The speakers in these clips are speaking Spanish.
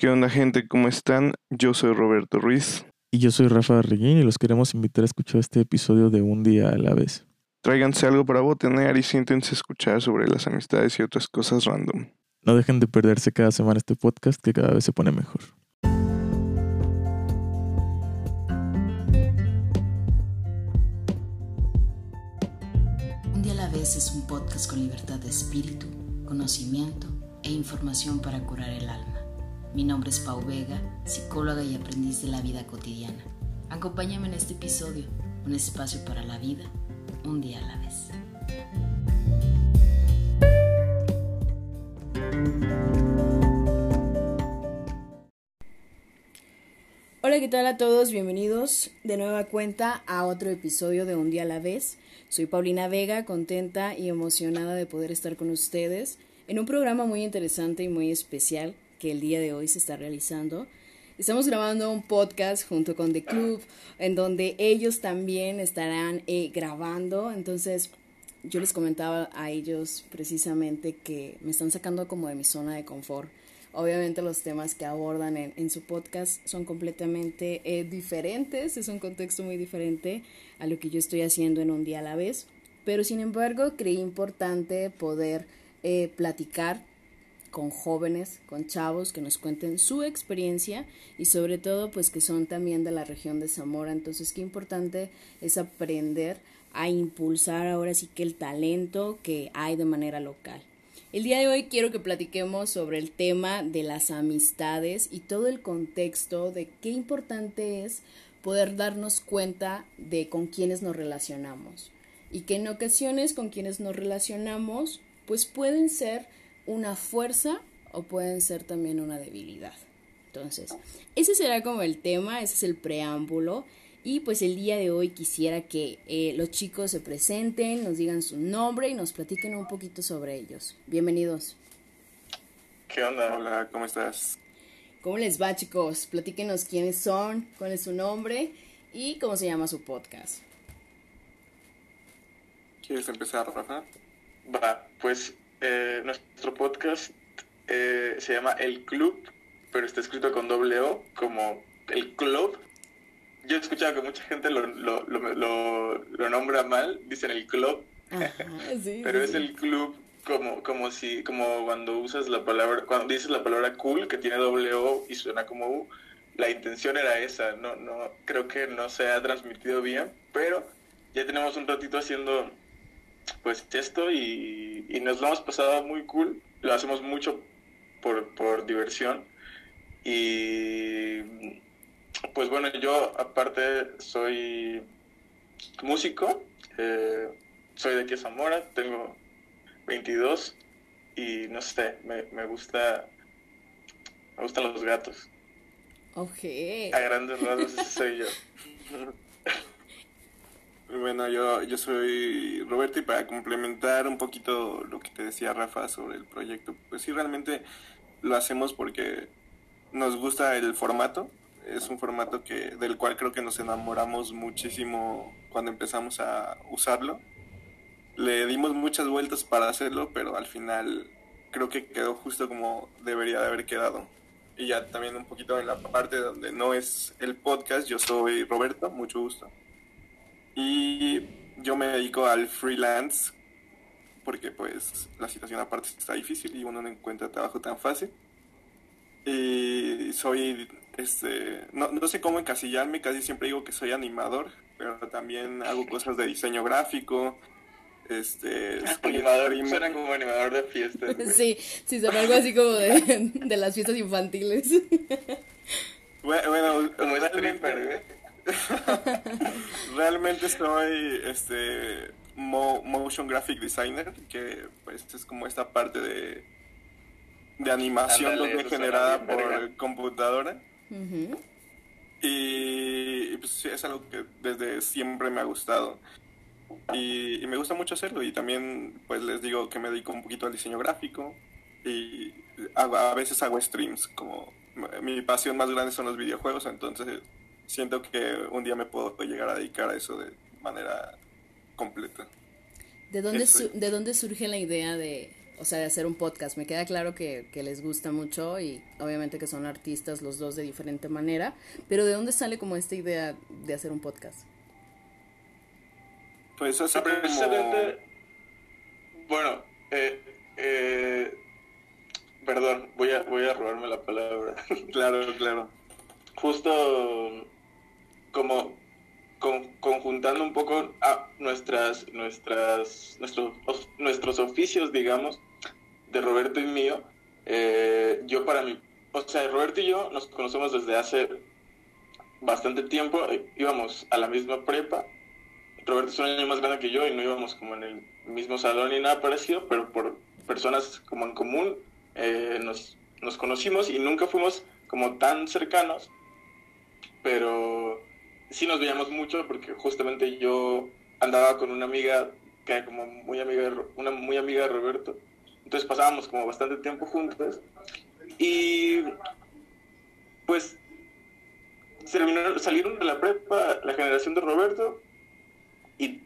¿Qué onda gente? ¿Cómo están? Yo soy Roberto Ruiz. Y yo soy Rafa Reguín y los queremos invitar a escuchar este episodio de Un día a la vez. Tráiganse algo para botanear y siéntense a escuchar sobre las amistades y otras cosas random. No dejen de perderse cada semana este podcast que cada vez se pone mejor. Un día a la vez es un podcast con libertad de espíritu, conocimiento e información para curar el alma. Mi nombre es Pau Vega, psicóloga y aprendiz de la vida cotidiana. Acompáñame en este episodio, un espacio para la vida, un día a la vez. Hola, ¿qué tal a todos? Bienvenidos de nueva cuenta a otro episodio de Un día a la vez. Soy Paulina Vega, contenta y emocionada de poder estar con ustedes en un programa muy interesante y muy especial que el día de hoy se está realizando. Estamos grabando un podcast junto con The Club, en donde ellos también estarán eh, grabando. Entonces, yo les comentaba a ellos precisamente que me están sacando como de mi zona de confort. Obviamente los temas que abordan en, su podcast son completamente eh, diferentes, es un contexto muy diferente a lo que yo estoy haciendo en un día a la vez, pero sin embargo creí importante poder eh, platicar con jóvenes, con chavos que nos cuenten su experiencia y sobre todo pues que son también de la región de Zamora. Entonces qué importante es aprender a impulsar ahora sí que el talento que hay de manera local. El día de hoy quiero que platiquemos sobre el tema de las amistades y todo el contexto de qué importante es poder darnos cuenta de con quienes nos relacionamos y que en ocasiones con quienes nos relacionamos pues pueden ser una fuerza o pueden ser también una debilidad. Entonces, ese será como el tema, ese es el preámbulo. Y pues el día de hoy quisiera que eh, los chicos se presenten, nos digan su nombre y nos platiquen un poquito sobre ellos. Bienvenidos. ¿Qué onda? Hola, ¿cómo estás? ¿Cómo les va chicos? Platíquenos quiénes son, cuál es su nombre y cómo se llama su podcast. ¿Quieres empezar, Rafa? Va, pues eh, nuestro podcast eh, se llama El Club, pero está escrito con doble O, como El Club. Yo he escuchado que mucha gente lo, lo, lo, nombra mal, dicen El Club, pero es El Club como, como si, como cuando usas la palabra, cuando dices la palabra cool, que tiene doble O y suena como U, la intención era esa, no, no, creo que no se ha transmitido bien, pero ya tenemos un ratito haciendo pues esto y, nos lo hemos pasado muy cool. Lo hacemos mucho por, diversión. Y pues bueno, yo aparte soy músico, eh, soy de aquí a Zamora, tengo 22 y no sé, me, me gusta, me gustan los gatos. Ok. A grandes rasgos soy yo. Bueno, yo, yo soy Roberto y para complementar un poquito lo que te decía Rafa sobre el proyecto, pues sí, realmente lo hacemos porque nos gusta el formato. Es un formato que del cual creo que nos enamoramos muchísimo cuando empezamos a usarlo. Le dimos muchas vueltas para hacerlo, pero al final creo que quedó justo como debería de haber quedado. Y ya también un poquito en la parte donde no es el podcast, yo soy Roberto, mucho gusto. Y yo me dedico al freelance porque pues la situación aparte está difícil y uno no encuentra trabajo tan fácil. Y soy, este, no, no sé cómo encasillarme, casi siempre digo que soy animador, pero también hago cosas de diseño gráfico, este animador suena como animador de fiestas sí sí son algo así como de, de las fiestas infantiles. Bueno, bueno como stripper Realmente soy este motion graphic designer, que pues es como esta parte de, de animación generada por computadora. Y, pues es algo que desde siempre me ha gustado. Y, me gusta mucho hacerlo. Y también pues les digo que me dedico un poquito al diseño gráfico. Y a veces hago streams, como mi pasión más grande son los videojuegos, entonces siento que un día me puedo llegar a dedicar a eso de manera completa. ¿De dónde, ¿De dónde surge la idea de, o sea, de hacer un podcast. Me queda claro que, que, les gusta mucho y obviamente que son artistas los dos de diferente manera, pero ¿de dónde sale como esta idea de hacer un podcast? Pues hace precisamente, bueno, eh, eh, perdón, voy a, voy a robarme la palabra. claro, claro. Justo como conjuntando un poco a nuestras, nuestras, nuestros, nuestros oficios, digamos, de Roberto y mío, eh, yo para mí, o sea, Roberto y yo nos conocemos desde hace bastante tiempo, eh, íbamos a la misma prepa, Roberto es un año más grande que yo y no íbamos como en el mismo salón ni nada parecido, pero por personas como en común eh, nos, nos conocimos y nunca fuimos como tan cercanos, pero sí nos veíamos mucho porque justamente yo andaba con una amiga que era como muy amiga de, una muy amiga de Roberto. Entonces pasábamos como bastante tiempo juntos. Y pues salieron de la prepa la generación de Roberto y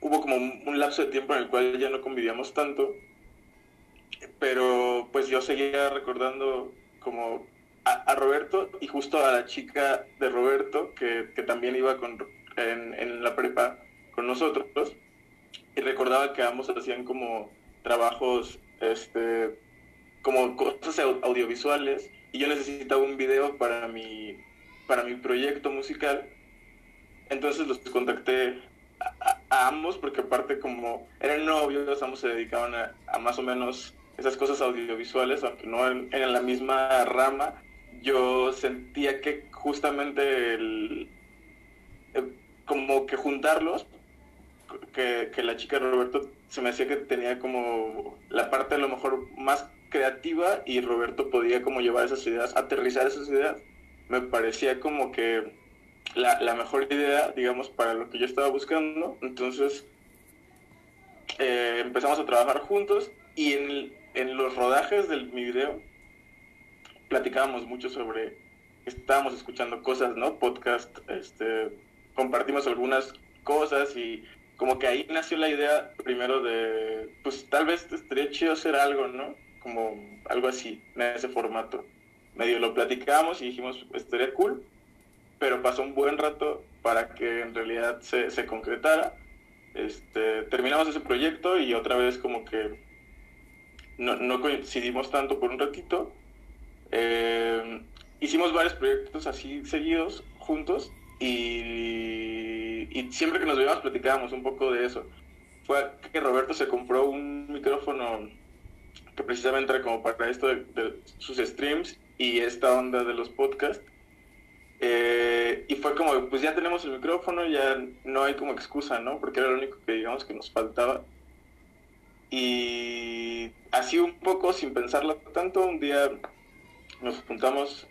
hubo como un lapso de tiempo en el cual ya no convivíamos tanto. Pero pues yo seguía recordando como a, Roberto y justo a la chica de Roberto, que, también iba con, en, la prepa con nosotros, y recordaba que ambos hacían como trabajos, este, como cosas audiovisuales, y yo necesitaba un video para mi, para mi proyecto musical. Entonces los contacté a, ambos, porque aparte como eran novios, ambos se dedicaban a, más o menos esas cosas audiovisuales, aunque no en la misma rama, yo sentía que justamente el, como que juntarlos, que, que, la chica Roberto se me hacía que tenía como la parte a lo mejor más creativa y Roberto podía como llevar esas ideas, aterrizar esas ideas, me parecía como que la, la mejor idea, digamos, para lo que yo estaba buscando. Entonces eh, empezamos a trabajar juntos y en, en los rodajes de mi video platicábamos mucho sobre, estábamos escuchando cosas, ¿no? Podcast, este, compartimos algunas cosas y como que ahí nació la idea primero de, pues tal vez estaría chido hacer algo, ¿no? Como algo así, en ese formato. Medio lo platicamos y dijimos, estaría cool, pero pasó un buen rato para que en realidad se, se concretara. Este, terminamos ese proyecto y otra vez como que no, no coincidimos tanto por un ratito eh, hicimos varios proyectos así seguidos, juntos, y, siempre que nos veíamos platicábamos un poco de eso. Fue que Roberto se compró un micrófono que precisamente era como para esto de, sus streams y esta onda de los podcasts. Eh, y fue como, pues ya tenemos el micrófono, ya no hay como excusa, ¿no? Porque era lo único que digamos que nos faltaba. Y así un poco, sin pensarlo tanto, un día nos juntamos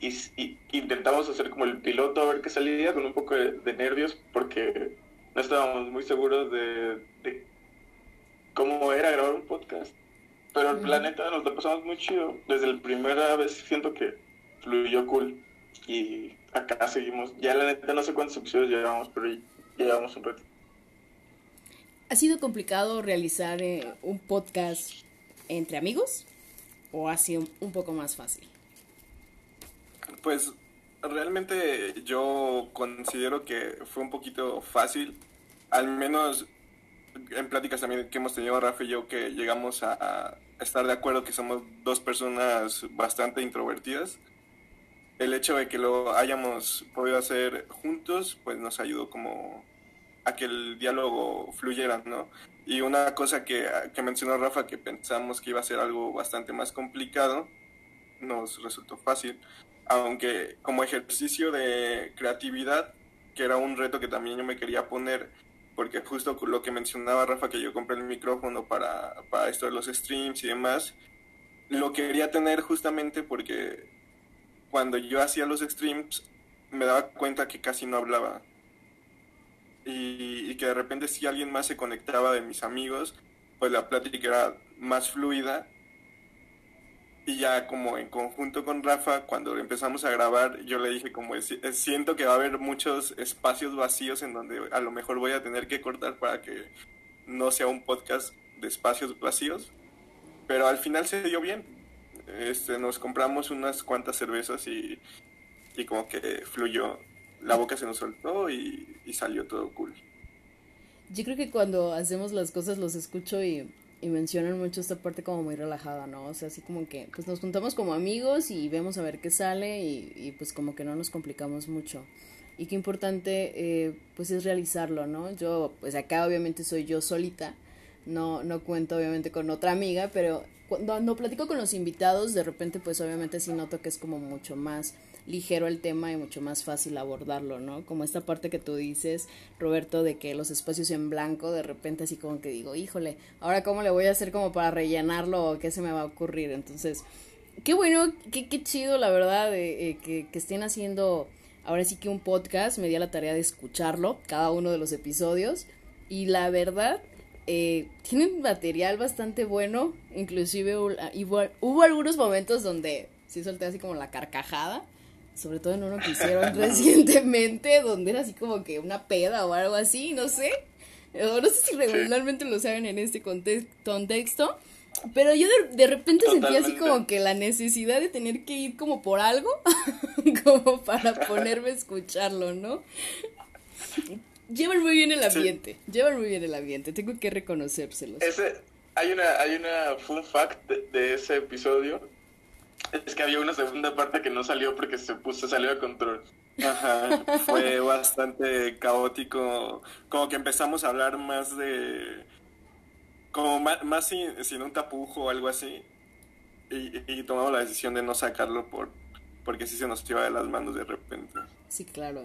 y, intentamos hacer como el piloto a ver qué salía con un poco de, nervios porque no estábamos muy seguros de, cómo era grabar un podcast. Pero el planeta nos lo pasamos muy chido. Desde la primera vez siento que fluyó cool. Y acá seguimos. Ya la neta no sé cuántos episodios llevamos, pero llevamos un rato. ¿Ha sido complicado realizar eh, un podcast entre amigos? O ha sido un poco más fácil? Pues realmente yo considero que fue un poquito fácil, al menos en pláticas también que hemos tenido Rafa y yo que llegamos a, estar de acuerdo que somos dos personas bastante introvertidas. El hecho de que lo hayamos podido hacer juntos, pues nos ayudó como a que el diálogo fluyera, ¿no? Y una cosa que, que, mencionó Rafa, que pensamos que iba a ser algo bastante más complicado, nos resultó fácil, aunque como ejercicio de creatividad, que era un reto que también yo me quería poner, porque justo lo que mencionaba Rafa, que yo compré el micrófono para, para esto de los streams y demás, lo quería tener justamente porque cuando yo hacía los streams me daba cuenta que casi no hablaba y, que de repente si alguien más se conectaba de mis amigos, pues la plática era más fluida. Y ya como en conjunto con Rafa, cuando empezamos a grabar, yo le dije como siento que va a haber muchos espacios vacíos en donde a lo mejor voy a tener que cortar para que no sea un podcast de espacios vacíos, pero al final se dio bien. Este, nos compramos unas cuantas cervezas y, y como que fluyó, la boca se nos soltó y, y salió todo cool. Yo creo que cuando hacemos las cosas los escucho y, y mencionan mucho esta parte como muy relajada, ¿no? O sea, así como que pues nos juntamos como amigos y vemos a ver qué sale y, y pues como que no nos complicamos mucho. Y qué importante eh, pues es realizarlo, ¿no? Yo pues acá obviamente soy yo solita, no, no cuento obviamente con otra amiga, pero cuando platico con los invitados de repente pues obviamente sí noto que es como mucho más ligero el tema y mucho más fácil abordarlo, ¿no? Como esta parte que tú dices, Roberto, de que los espacios en blanco, de repente así como que digo, híjole, ahora cómo le voy a hacer como para rellenarlo o qué se me va a ocurrir. Entonces, qué bueno, qué, qué chido, la verdad, eh, que, que estén haciendo ahora sí que un podcast, me di la tarea de escucharlo, cada uno de los episodios, y la verdad, eh, tienen material bastante bueno, inclusive hubo, hubo algunos momentos donde sí solté así como la carcajada, sobre todo en uno que hicieron recientemente, donde era así como que una peda o algo así, no sé. No sé si regularmente lo saben en este contexto. Pero yo de, de repente sentí así como que la necesidad de tener que ir como por algo, como para ponerme a escucharlo, ¿no? Llevan muy bien el ambiente, llevan muy bien el ambiente, tengo que reconocérselos. Ese, hay una, hay una fun fact de ese episodio es que había una segunda parte que no salió porque se puso, salió de control. Ajá, fue bastante caótico. Como que empezamos a hablar más de. Como más, sin, un tapujo o algo así. Y, tomamos la decisión de no sacarlo por porque sí se nos iba de las manos de repente. Sí, claro.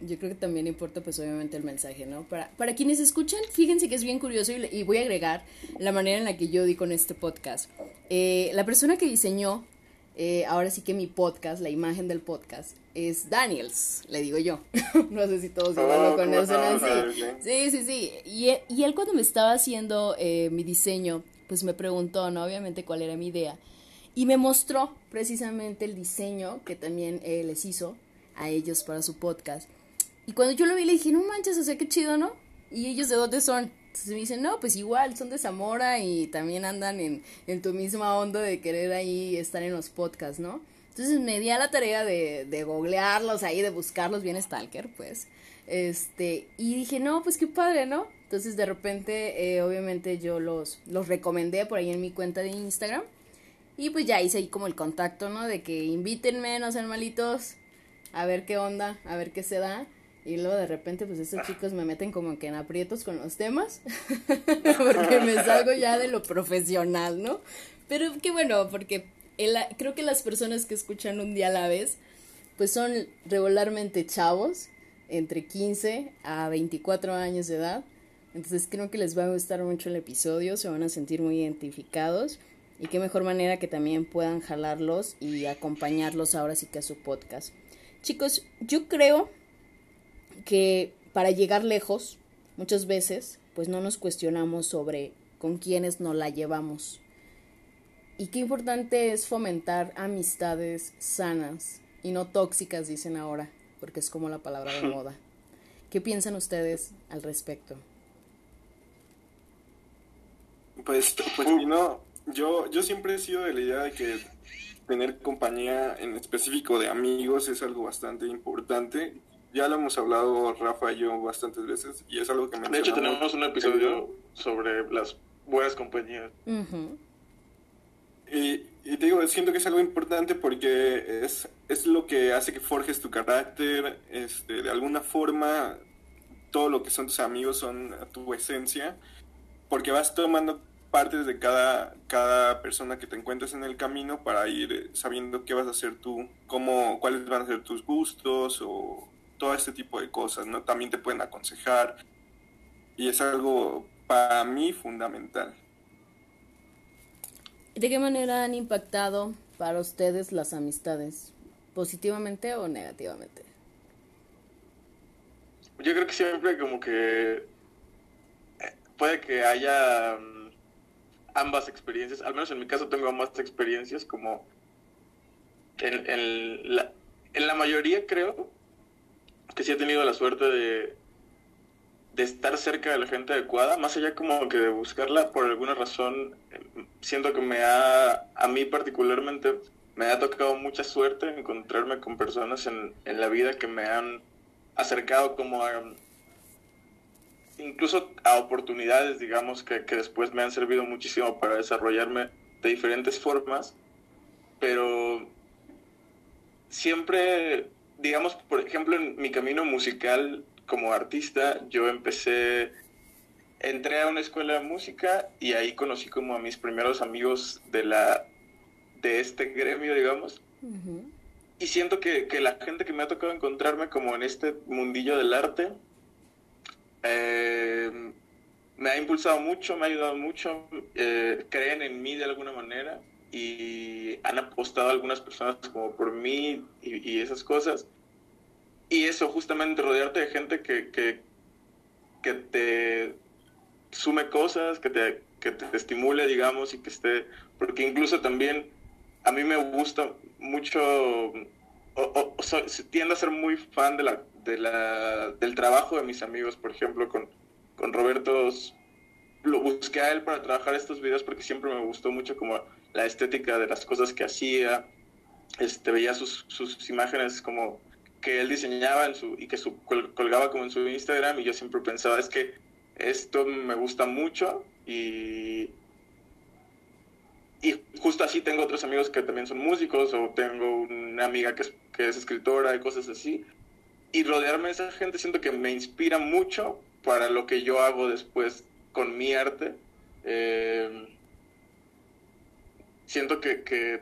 Yo creo que también importa pues obviamente el mensaje, ¿no? Para, para quienes escuchan, fíjense que es bien curioso y, y voy a agregar la manera en la que yo di con este podcast. Eh, la persona que diseñó eh, ahora sí que mi podcast, la imagen del podcast, es Daniels, le digo yo. no sé si todos igual lo oh, conocen así. Sí, sí, sí. Y, y, él cuando me estaba haciendo eh, mi diseño, pues me preguntó, ¿no? Obviamente cuál era mi idea. Y me mostró precisamente el diseño que también eh, les hizo a ellos para su podcast. Y cuando yo lo vi le dije, no manches, o sea, qué chido, ¿no? ¿Y ellos de dónde son? Entonces me dicen, no, pues igual, son de Zamora y también andan en, en tu misma onda de querer ahí estar en los podcasts, ¿no? Entonces me di a la tarea de, de googlearlos ahí, de buscarlos bien stalker, pues. Este, y dije, no, pues qué padre, ¿no? Entonces de repente, eh, obviamente yo los, los recomendé por ahí en mi cuenta de Instagram. Y pues ya hice ahí como el contacto, ¿no? De que invítenme, no sean malitos, a ver qué onda, a ver qué se da. Y luego de repente, pues estos chicos me meten como que en aprietos con los temas, porque me salgo ya de lo profesional, ¿no? Pero qué bueno, porque creo que las personas que escuchan un día a la vez, pues son regularmente chavos, entre 15 a 24 años de edad. Entonces creo que les va a gustar mucho el episodio, se van a sentir muy identificados. Y qué mejor manera que también puedan jalarlos y acompañarlos ahora sí que a su podcast. Chicos, yo creo que para llegar lejos, muchas veces, pues no nos cuestionamos sobre con quiénes nos la llevamos. Y qué importante es fomentar amistades sanas y no tóxicas, dicen ahora, porque es como la palabra de moda. ¿Qué piensan ustedes al respecto? Pues, pues no, yo, yo siempre he sido de la idea de que tener compañía en específico de amigos es algo bastante importante ya lo hemos hablado Rafa y yo bastantes veces y es algo que me De hecho tenemos un episodio sobre las buenas compañías. y, te digo, siento que es algo importante porque es, es lo que hace que forjes tu carácter, este, de alguna forma todo lo que son tus amigos son tu esencia, porque vas tomando partes de cada, cada persona que te encuentres en el camino para ir sabiendo qué vas a hacer tú, cómo, cuáles van a ser tus gustos o todo este tipo de cosas, ¿no? También te pueden aconsejar y es algo para mí fundamental. ¿De qué manera han impactado para ustedes las amistades? ¿Positivamente o negativamente? Yo creo que siempre como que eh, puede que haya mm, ambas experiencias, al menos en mi caso tengo ambas experiencias, como en, en la mayoría creo que sí he tenido la suerte de, de estar cerca de la gente adecuada, más allá como que de buscarla por alguna razón, siento que me ha, a mí particularmente, me ha tocado mucha suerte encontrarme con personas en, en la vida que me han acercado como a, incluso a oportunidades, digamos, que, que después me han servido muchísimo para desarrollarme de diferentes formas, pero siempre, digamos, por ejemplo, en mi camino musical como artista, yo empecé, entré a una escuela de música y ahí conocí como a mis primeros amigos de la de este gremio, digamos. Y siento que, que, la gente que me ha tocado encontrarme como en este mundillo del arte, eh, me ha impulsado mucho, me ha ayudado mucho, eh, creen en mí de alguna manera y han apostado algunas personas como por mí y, esas cosas. Y eso, justamente rodearte de gente que, que, que te sume cosas, que te, que te estimule, digamos, y que esté, porque incluso también a mí me gusta mucho, tiendo a ser muy fan de la, de la, del trabajo de mis amigos, por ejemplo, con, con Roberto, lo busqué a él para trabajar estos videos porque siempre me gustó mucho como la estética de las cosas que hacía, este, veía sus, sus imágenes como que él diseñaba en su, y que su, colgaba como en su Instagram y yo siempre pensaba, es que esto me gusta mucho y, y justo así tengo otros amigos que también son músicos o tengo una amiga que es, que es escritora y cosas así. Y rodearme de esa gente siento que me inspira mucho para lo que yo hago después con mi arte. Eh, siento que, que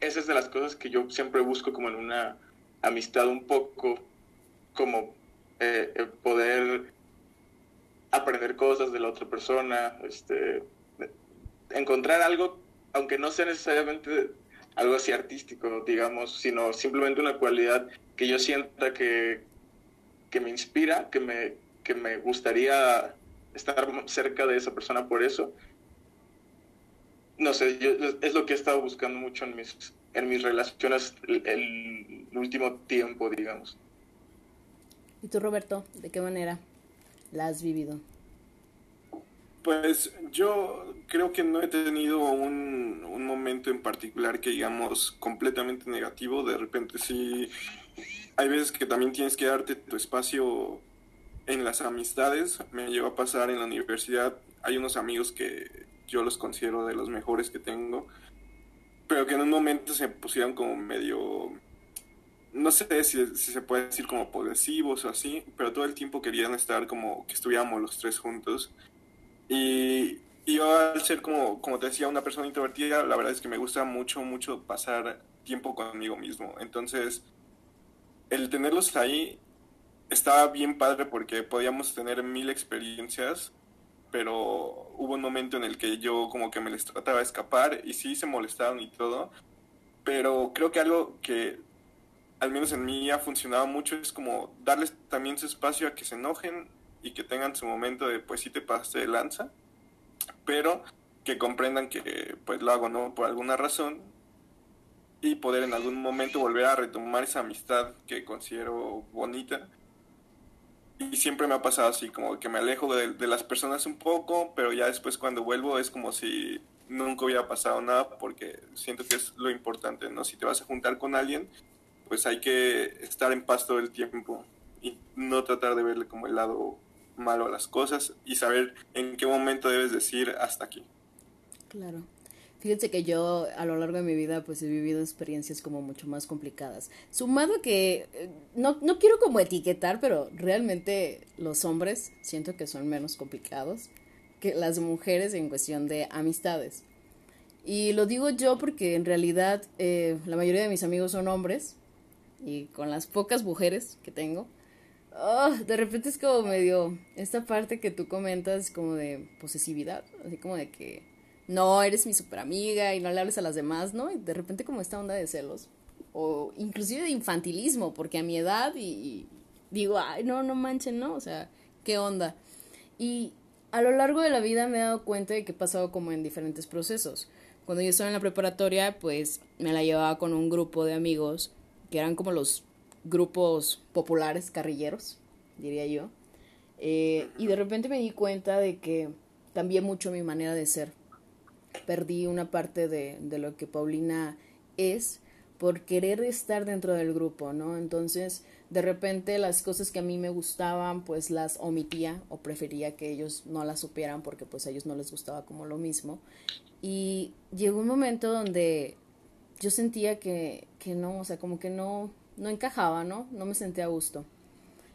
esa es de las cosas que yo siempre busco como en una amistad un poco como eh, poder aprender cosas de la otra persona, este, encontrar algo, aunque no sea necesariamente algo así artístico, digamos, sino simplemente una cualidad que yo sienta que, que me inspira, que me, que me gustaría estar cerca de esa persona por eso. No sé, yo, es lo que he estado buscando mucho en mis, en mis relaciones el, el último tiempo, digamos. ¿Y tú, Roberto, de qué manera la has vivido? Pues yo creo que no he tenido un, un, momento en particular que digamos completamente negativo. De repente sí, hay veces que también tienes que darte tu espacio en las amistades. Me llegó a pasar en la universidad. Hay unos amigos que yo los considero de los mejores que tengo pero que en un momento se pusieron como medio, no sé si, si, se puede decir como posesivos o así, pero todo el tiempo querían estar como que estuviéramos los tres juntos. Y, y yo al ser como, como te decía, una persona introvertida, la verdad es que me gusta mucho, mucho pasar tiempo conmigo mismo. Entonces, el tenerlos ahí estaba bien padre porque podíamos tener mil experiencias pero hubo un momento en el que yo como que me les trataba de escapar y sí se molestaron y todo, pero creo que algo que al menos en mí ha funcionado mucho es como darles también su espacio a que se enojen y que tengan su momento de pues sí te pasaste de lanza, pero que comprendan que pues lo hago no por alguna razón y poder en algún momento volver a retomar esa amistad que considero bonita y siempre me ha pasado así, como que me alejo de, las personas un poco, pero ya después cuando vuelvo es como si nunca hubiera pasado nada, porque siento que es lo importante, ¿no? Si te vas a juntar con alguien, pues hay que estar en paz todo el tiempo y no tratar de verle como el lado malo a las cosas y saber en qué momento debes decir hasta aquí. Claro. Fíjense que yo a lo largo de mi vida pues he vivido experiencias como mucho más complicadas. Sumado que no, no quiero como etiquetar, pero realmente los hombres siento que son menos complicados que las mujeres en cuestión de amistades. Y lo digo yo porque en realidad eh, la mayoría de mis amigos son hombres y con las pocas mujeres que tengo, oh, de repente es como medio esta parte que tú comentas como de posesividad, así como de que no, eres mi super amiga y no le hables a las demás, ¿no? Y de repente como esta onda de celos. O inclusive de infantilismo, porque a mi edad y, digo, ay, no, no manchen, ¿no? O sea, ¿qué onda? Y a lo largo de la vida me he dado cuenta de que he pasado como en diferentes procesos. Cuando yo estaba en la preparatoria, pues me la llevaba con un grupo de amigos que eran como los grupos populares, carrilleros, diría yo. Eh, y de repente me di cuenta de que cambié mucho mi manera de ser. Perdí una parte de, de lo que Paulina es por querer estar dentro del grupo, ¿no? Entonces, de repente las cosas que a mí me gustaban, pues las omitía o prefería que ellos no las supieran porque pues a ellos no les gustaba como lo mismo. Y llegó un momento donde yo sentía que, que no, o sea, como que no, no encajaba, ¿no? No me sentía a gusto.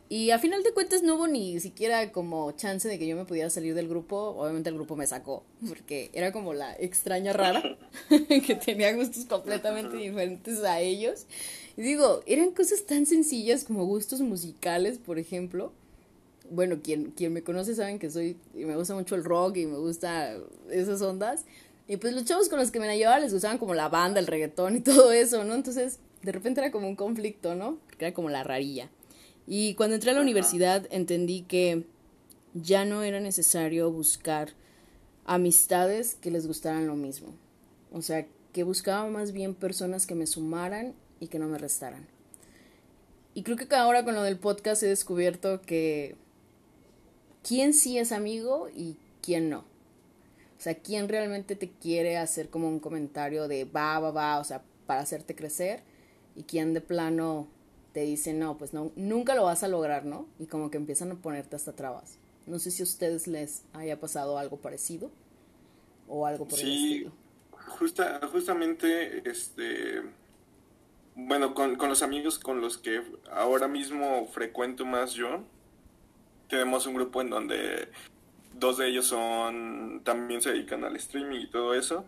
Y a final de cuentas no hubo ni siquiera como chance de que yo me pudiera salir del grupo. Obviamente el grupo me sacó, porque era como la extraña rara, que tenía gustos completamente diferentes a ellos. Y digo, eran cosas tan sencillas como gustos musicales, por ejemplo. Bueno, quien, quien me conoce saben que soy, y me gusta mucho el rock y me gusta esas ondas. Y pues los chavos con los que me la llevaba les gustaban como la banda, el reggaetón y todo eso, ¿no? Entonces, de repente era como un conflicto, ¿no? era como la rarilla. Y cuando entré a la universidad entendí que ya no era necesario buscar amistades que les gustaran lo mismo. O sea, que buscaba más bien personas que me sumaran y que no me restaran. Y creo que ahora con lo del podcast he descubierto que quién sí es amigo y quién no. O sea, quién realmente te quiere hacer como un comentario de va, va, va, o sea, para hacerte crecer y quién de plano te dice, no, pues no, nunca lo vas a lograr, ¿no? Y como que empiezan a ponerte hasta trabas. No sé si a ustedes les haya pasado algo parecido o algo por el estilo. Justa, justamente, este, bueno, con, con, los amigos con los que ahora mismo frecuento más yo, tenemos un grupo en donde dos de ellos son, también se dedican al streaming y todo eso.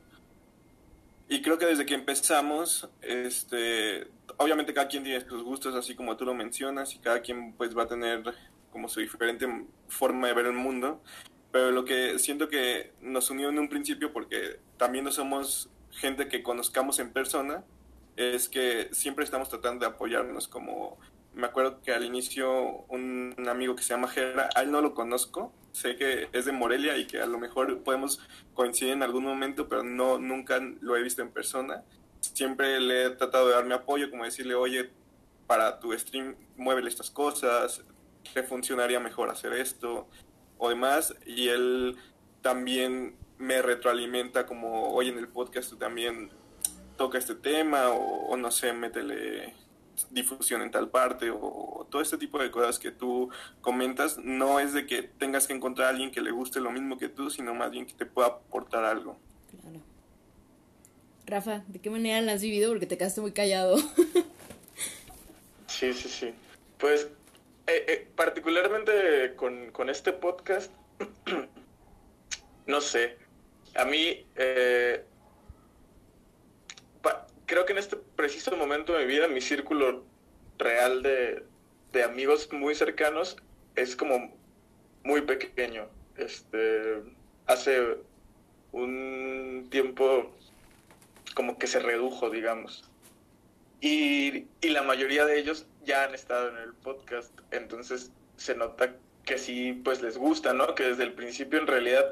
Y creo que desde que empezamos, este, obviamente cada quien tiene sus gustos, así como tú lo mencionas, y cada quien pues va a tener como su diferente forma de ver el mundo. Pero lo que siento que nos unió en un principio, porque también no somos gente que conozcamos en persona, es que siempre estamos tratando de apoyarnos. Como me acuerdo que al inicio un, amigo que se llama Jera, a él no lo conozco, sé que es de Morelia y que a lo mejor podemos coincidir en algún momento, pero no nunca lo he visto en persona. Siempre le he tratado de dar mi apoyo, como decirle, oye, para tu stream muévele estas cosas, te funcionaría mejor hacer esto o demás. Y él también me retroalimenta como, oye, en el podcast también toca este tema o, no sé, métele difusión en tal parte o, todo este tipo de cosas que tú comentas no es de que tengas que encontrar a alguien que le guste lo mismo que tú, sino más bien que te pueda aportar algo. Claro. Rafa, ¿de qué manera la has vivido? Porque te quedaste muy callado. sí, sí, sí. Pues eh, eh, particularmente con, con, este podcast, no sé, a mí eh, creo que en este preciso momento de mi vida, mi círculo real de, amigos muy cercanos es como muy pequeño. Este, hace un tiempo como que se redujo, digamos. Y, y, la mayoría de ellos ya han estado en el podcast, entonces se nota que sí, pues les gusta, ¿no? Que desde el principio en realidad,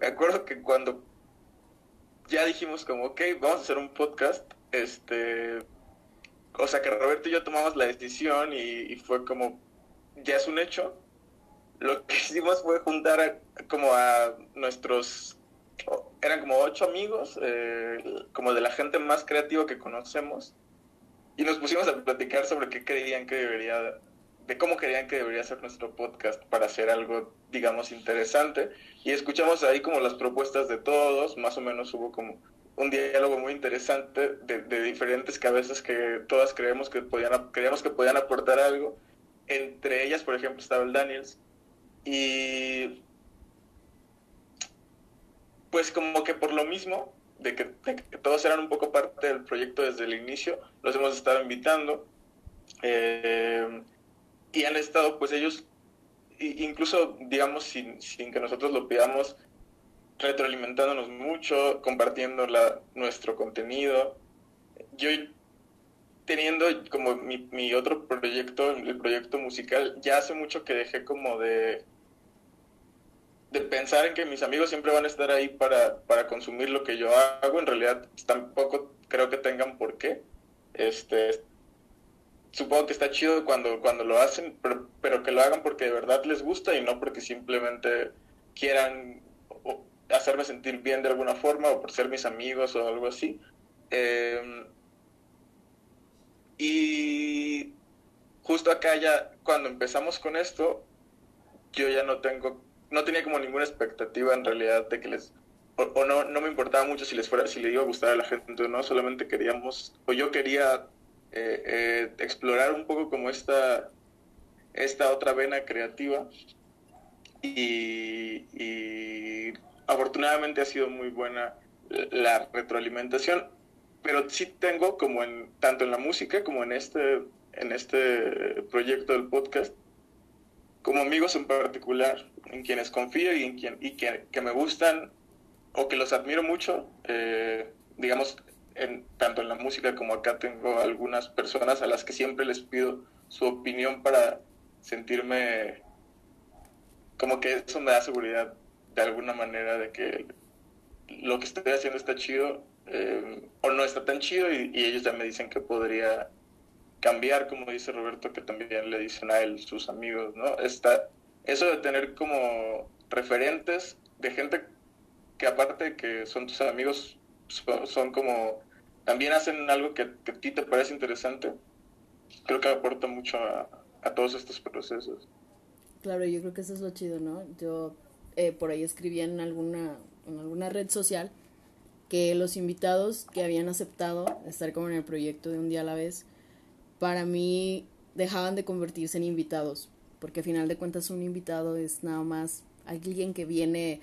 me acuerdo que cuando ya dijimos como, ok, vamos a hacer un podcast, este, o sea que Roberto y yo tomamos la decisión y, fue como, ya es un hecho. Lo que hicimos fue juntar como a nuestros, eran como ocho amigos, eh, como de la gente más creativa que conocemos, y nos pusimos a platicar sobre qué creían que debería, de cómo querían que debería ser nuestro podcast para hacer algo, digamos, interesante. Y escuchamos ahí como las propuestas de todos, más o menos hubo como un diálogo muy interesante de, diferentes cabezas que todas creemos que podían, creíamos que podían aportar algo. Entre ellas, por ejemplo, estaba el Daniels. Y pues como que por lo mismo, de que, todos eran un poco parte del proyecto desde el inicio, los hemos estado invitando. Eh, y han estado, pues ellos, incluso, digamos, sin, sin que nosotros lo pidamos, retroalimentándonos mucho, compartiendo la, nuestro contenido. Yo teniendo como mi, mi, otro proyecto, el proyecto musical, ya hace mucho que dejé como de, de pensar en que mis amigos siempre van a estar ahí para, para consumir lo que yo hago. En realidad tampoco creo que tengan por qué. Este, supongo que está chido cuando, cuando lo hacen, pero, pero que lo hagan porque de verdad les gusta y no porque simplemente quieran hacerme sentir bien de alguna forma o por ser mis amigos o algo así. Em, y justo acá ya, cuando empezamos con esto, yo ya no tengo, no tenía como ninguna expectativa en realidad de que les, o, no, no me importaba mucho si les fuera, si le iba a gustar a la gente o no, solamente queríamos, o yo quería eh, eh, explorar un poco como esta, esta otra vena creativa y, y afortunadamente ha sido muy buena la retroalimentación, pero sí tengo como en tanto en la música como en este en este proyecto del podcast como amigos en particular en quienes confío y en quien y que, que me gustan o que los admiro mucho. Eh, digamos en, tanto en la música como acá tengo algunas personas a las que siempre les pido su opinión para sentirme como que eso me da seguridad de alguna manera de que lo que estoy haciendo está chido eh, o no está tan chido y, ellos ya me dicen que podría cambiar, como dice Roberto, que también le dicen a él sus amigos, ¿no? Está, eso de tener como referentes de gente que aparte de que son tus amigos, son, como, también hacen algo que, a ti te parece interesante, creo que aporta mucho a, a todos estos procesos. Claro, yo creo que eso es lo chido, ¿no? Yo eh, por ahí escribía en alguna, en alguna red social que los invitados que habían aceptado estar como en el proyecto de un día a la vez, para mí dejaban de convertirse en invitados, porque al final de cuentas un invitado es nada más alguien que viene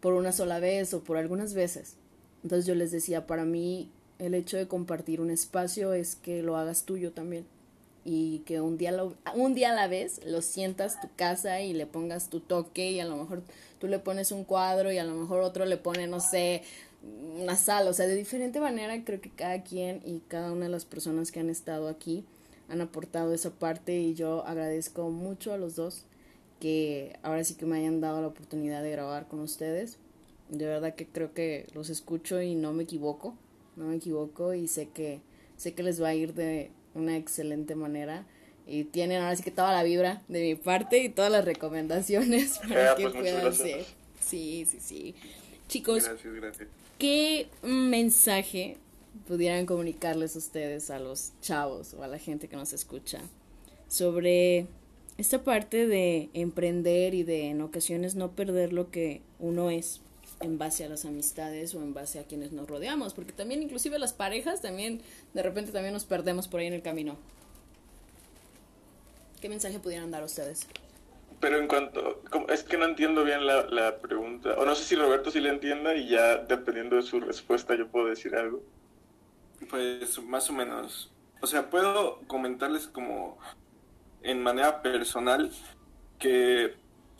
por una sola vez o por algunas veces. Entonces yo les decía, para mí el hecho de compartir un espacio es que lo hagas tuyo también y que un día, lo, un día a la vez lo sientas tu casa y le pongas tu toque y a lo mejor tú le pones un cuadro y a lo mejor otro le pone, no sé, una sala, o sea, de diferente manera creo que cada quien y cada una de las personas que han estado aquí han aportado esa parte y yo agradezco mucho a los dos que ahora sí que me hayan dado la oportunidad de grabar con ustedes. De verdad que creo que los escucho y no me equivoco, no me equivoco y sé que sé que les va a ir de una excelente manera y tienen ahora sí que toda la vibra de mi parte y todas las recomendaciones para que pues, puedan ser. Sí, sí, sí. Chicos, ¿qué mensaje pudieran comunicarles ustedes a los chavos o a la gente que nos escucha sobre esta parte de emprender y de en ocasiones no perder lo que uno es en base a las amistades o en base a quienes nos rodeamos, porque también inclusive las parejas también de repente también nos perdemos por ahí en el camino. ¿Qué mensaje pudieran dar ustedes? Pero en cuanto, es que no entiendo bien la, la pregunta, o no sé si Roberto sí le entienda y ya dependiendo de su respuesta yo puedo decir algo. Pues más o menos, o sea, puedo comentarles como en manera personal que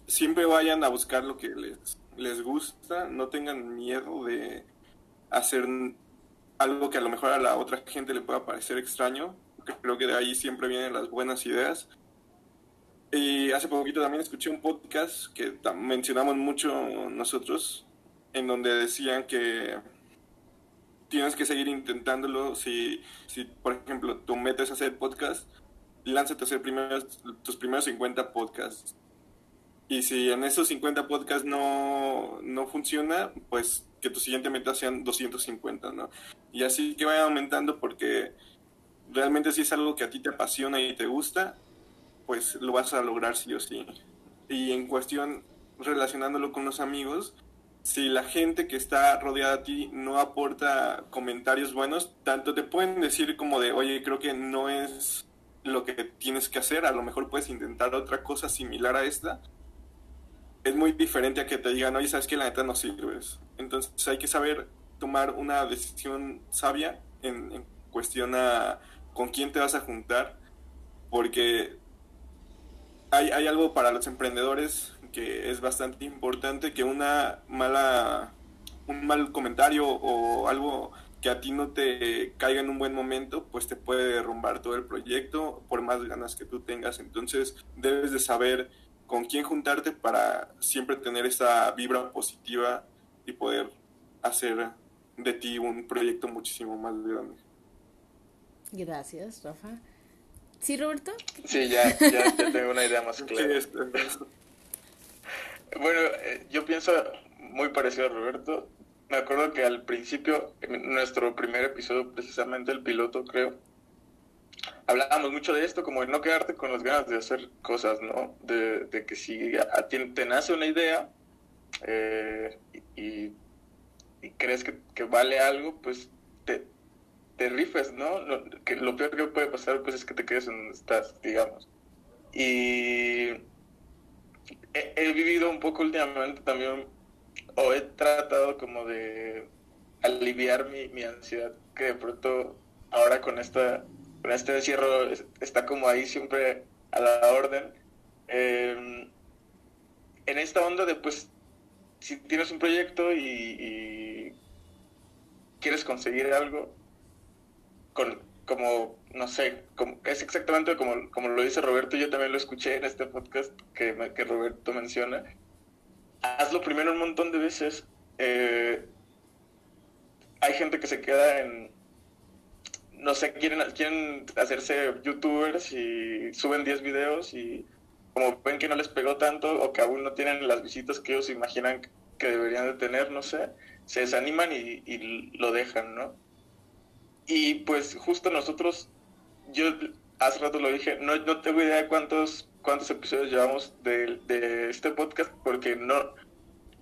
siempre vayan a buscar lo que les les gusta, no tengan miedo de hacer algo que a lo mejor a la otra gente le pueda parecer extraño. Creo que de ahí siempre vienen las buenas ideas. Y hace poquito también escuché un podcast que mencionamos mucho nosotros, en donde decían que tienes que seguir intentándolo. Si, si por ejemplo, tú metes a hacer podcast, lánzate a hacer tus primeros 50 podcasts y si en esos 50 podcasts no, no funciona, pues que tu siguiente meta sean 250, ¿no? Y así que vaya aumentando porque realmente si es algo que a ti te apasiona y te gusta, pues lo vas a lograr sí o sí. Y en cuestión relacionándolo con los amigos, si la gente que está rodeada a ti no aporta comentarios buenos, tanto te pueden decir como de, oye, creo que no es lo que tienes que hacer, a lo mejor puedes intentar otra cosa similar a esta, es muy diferente a que te digan, oye, sabes que la neta no sirves. Entonces hay que saber tomar una decisión sabia en, cuestión a con quién te vas a juntar, porque hay, hay algo para los emprendedores que es bastante importante, que una mala, un mal comentario o algo que a ti no te caiga en un buen momento, pues te puede derrumbar todo el proyecto por más ganas que tú tengas. Entonces debes de saber con quién juntarte para siempre tener esa vibra positiva y poder hacer de ti un proyecto muchísimo más grande. Gracias, Rafa. ¿Sí, Roberto? Sí, ya, ya, tengo una idea más clara. bueno, eh, yo pienso muy parecido a Roberto. Me acuerdo que al principio, en nuestro primer episodio, precisamente el piloto, creo, hablábamos mucho de esto, como de no quedarte con las ganas de hacer cosas, ¿no? De, que si a, ti te nace una idea eh, y, crees que, vale algo, pues te, rifes, ¿no? Lo, peor que puede pasar, pues es que te quedes en donde estás, digamos. Y he, he vivido un poco últimamente también, o he tratado como de aliviar mi, mi ansiedad, que de pronto ahora con esta este encierro está como ahí siempre a la orden. Em, en esta onda de, pues, si tienes un proyecto y, quieres conseguir algo, con, como, no sé, como, es exactamente como, como lo dice Roberto, yo también lo escuché en este podcast que, que Roberto menciona. Hazlo primero un montón de veces. Eh, hay gente que se queda en, no sé, quieren, quieren hacerse youtubers y suben 10 videos y como ven que no les pegó tanto o que aún no tienen las visitas que ellos imaginan que deberían de tener, no sé, se desaniman y, lo dejan, ¿no? Y pues justo nosotros, yo hace rato lo dije, no, no tengo idea de cuántos, cuántos episodios llevamos de, de este podcast porque no,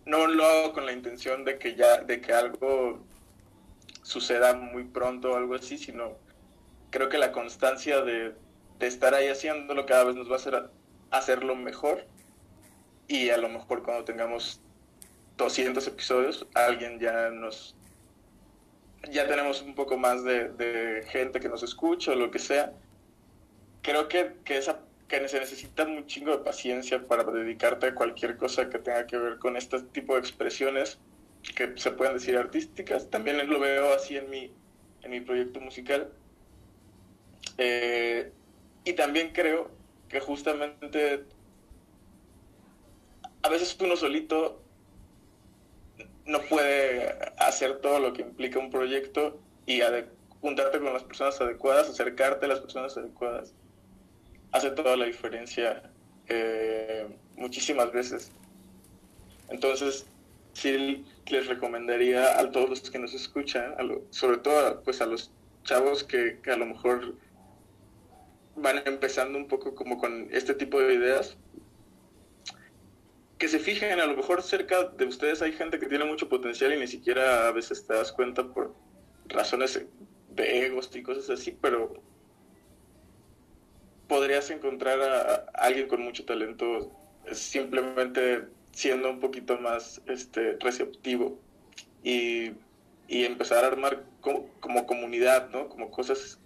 no lo hago con la intención de que ya, de que algo suceda muy pronto o algo así, sino creo que la constancia de, estar ahí haciéndolo cada vez nos va a hacer hacerlo mejor. Y a lo mejor cuando tengamos 200 episodios alguien ya nos ya tenemos un poco más de, gente que nos escucha o lo que sea. Creo que, que, esa, que se necesita un chingo de paciencia para dedicarte a cualquier cosa que tenga que ver con este tipo de expresiones que se pueden decir artísticas. También lo veo así en mi, en mi proyecto musical. Eh, y también creo que justamente a veces uno solito no puede hacer todo lo que implica un proyecto y juntarte con las personas adecuadas, acercarte a las personas adecuadas, hace toda la diferencia eh, muchísimas veces. Entonces, sí les recomendaría a todos los que nos escuchan, sobre todo pues a los chavos que, a lo mejor van empezando un poco como con este tipo de ideas, que se fijen, a lo mejor cerca de ustedes hay gente que tiene mucho potencial y ni siquiera a veces te das cuenta por razones de egos y cosas así, pero podrías encontrar a alguien con mucho talento simplemente siendo un poquito más este, receptivo y, empezar a armar como, comunidad, ¿no? Como cosas.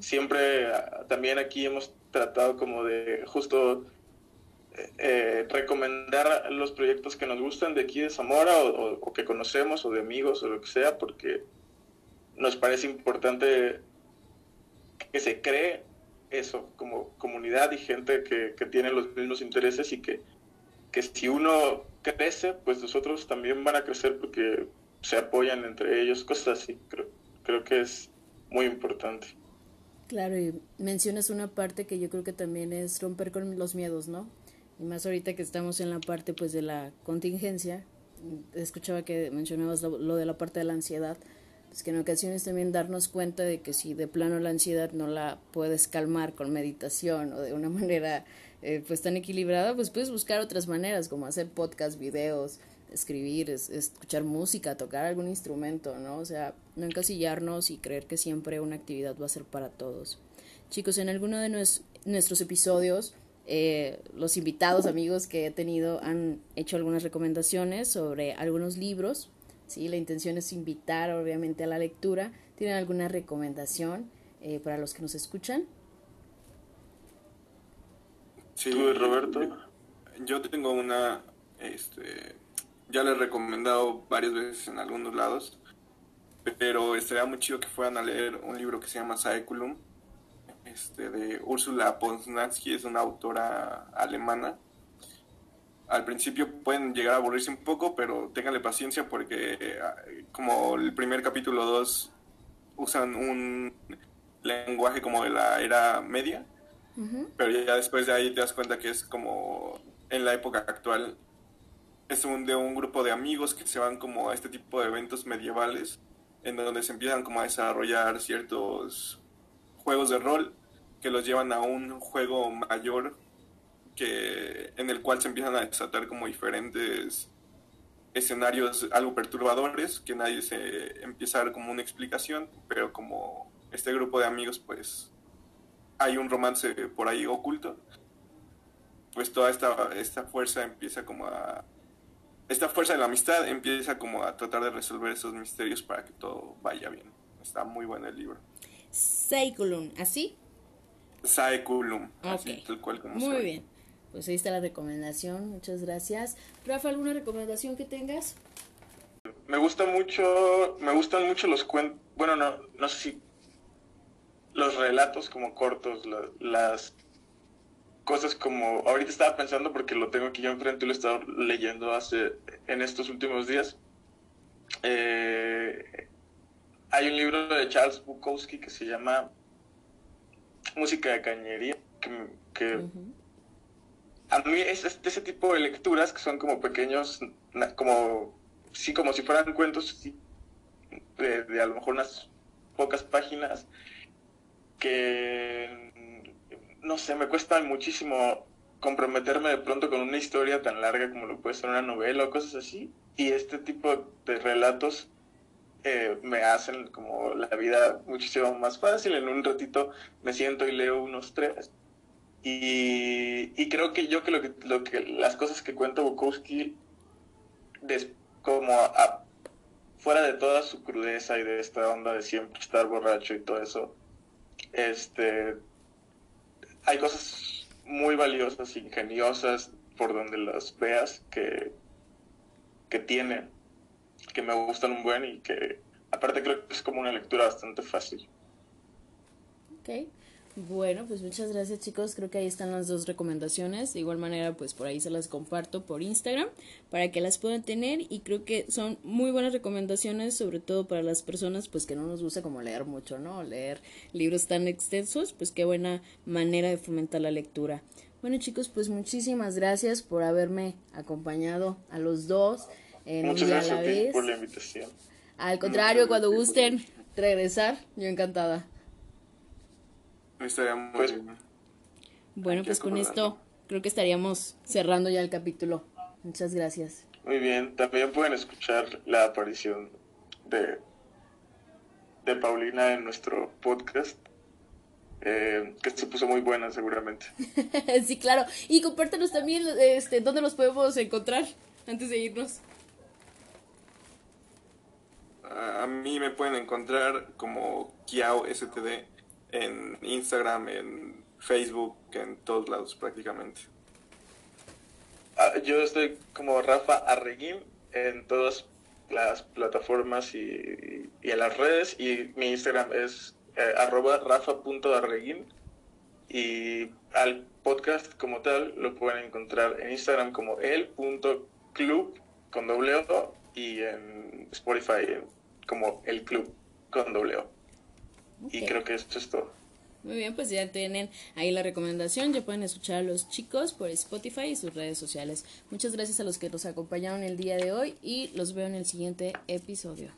Siempre ah, también aquí hemos tratado como de justo eh, eh, recomendar los proyectos que nos gustan de aquí de Zamora o, que conocemos o de amigos o lo que sea, porque nos parece importante que se cree eso como comunidad y gente que, que tiene los mismos intereses y que que si uno crece, pues los otros también van a crecer porque se apoyan entre ellos, cosas así. Creo, creo que es muy importante. Claro, y mencionas una parte que yo creo que también es romper con los miedos, ¿no? Y más ahorita que estamos en la parte pues de la contingencia, escuchaba que mencionabas lo, de la parte de la ansiedad, pues que en ocasiones también darnos cuenta de que si de plano la ansiedad no la puedes calmar con meditación o de una manera eh, pues tan equilibrada, pues puedes buscar otras maneras como hacer podcast, videos, escribir, escuchar música, tocar algún instrumento, ¿no? O sea, no encasillarnos y creer que siempre una actividad va a ser para todos. Chicos, en alguno de nuestros episodios, eh, los invitados, amigos que he tenido han hecho algunas recomendaciones sobre algunos libros, ¿sí? La intención es invitar, obviamente, a la lectura. ¿Tienen alguna recomendación eh, para los que nos escuchan? Sí, Roberto. Yo tengo una, este, ya le he recomendado varias veces en algunos lados, pero estaría muy chido que fueran a leer un libro que se llama Saeculum, este, de Ursula Poznansky, es una autora alemana. Al principio pueden llegar a aburrirse un poco, pero ténganle paciencia porque ah, como el primer capítulo 2 usan un lenguaje como de la era media, pero ya después de ahí te das cuenta que es como en la época actual es un de un grupo de amigos que se van como a este tipo de eventos medievales en donde se empiezan como a desarrollar ciertos juegos de rol que los llevan a un juego mayor que en el cual se empiezan a desatar como diferentes escenarios algo perturbadores que nadie se empieza a dar como una explicación pero como este grupo de amigos pues hay un romance por ahí oculto, pues toda esta, esta fuerza empieza como a... Esta fuerza de la amistad empieza como a tratar de resolver esos misterios para que todo vaya bien. Está muy bueno el libro. Saikulum, ¿así? Saikulum, así, tal cual como Muy bien. Pues ahí está la recomendación, muchas gracias. Rafa, ¿alguna recomendación que tengas? Me gusta mucho, me gustan mucho los cuentos, bueno, no, no sé si los relatos como cortos, las cosas como, ahorita estaba pensando porque lo tengo aquí yo enfrente y lo he estado leyendo hace, en estos últimos días. Eh, hay un libro de Charles Bukowski que se llama Música de Cañería, que, a mí es, ese tipo de lecturas que son como pequeños, como, sí, como si fueran cuentos de, de a lo mejor unas pocas páginas, que, no sé, me cuesta muchísimo comprometerme de pronto con una historia tan larga como lo puede ser una novela o cosas así. Y este tipo de relatos eh, me hacen como la vida muchísimo más fácil. En un ratito me siento y leo unos tres. Y, y creo que yo que lo que, lo que las cosas que cuenta Bukowski, como fuera de toda su crudeza y de esta onda de siempre estar borracho y todo eso, este, hay cosas muy valiosas, ingeniosas, por donde las veas, que, que tiene, que me gustan un buen y que aparte creo que es como una lectura bastante fácil. Ok. Bueno, pues muchas gracias chicos, creo que ahí están las dos recomendaciones, de igual manera pues por ahí se las comparto por Instagram para que las puedan tener y creo que son muy buenas recomendaciones, sobre todo para las personas pues que no nos gusta como leer mucho, ¿no? Leer libros tan extensos, pues qué buena manera de fomentar la lectura. Bueno chicos, pues muchísimas gracias por haberme acompañado a los dos en Muchas gracias a la por la invitación. Al contrario, cuando gusten regresar, yo encantada. Pues, bueno, pues con esto creo que estaríamos cerrando ya el capítulo. Muchas gracias. Muy bien, también pueden escuchar la aparición de, de Paulina en nuestro podcast. Eh, que se puso muy buena seguramente. sí, claro. Y compártanos también este, dónde los podemos encontrar antes de irnos. A mí me pueden encontrar como Kiao STD en Instagram, en Facebook, en todos lados prácticamente. Ah, yo estoy como Rafa Arreguín en todas las plataformas y, en las redes y mi Instagram es eh, arroba rafa.arreguín y al podcast como tal lo pueden encontrar en Instagram como el.club con doble O y en Spotify como el club con doble O. Y creo que esto es todo. Muy bien, pues ya tienen ahí la recomendación, ya pueden escuchar a los chicos por Spotify y sus redes sociales. Muchas gracias a los que nos acompañaron el día de hoy y los veo en el siguiente episodio.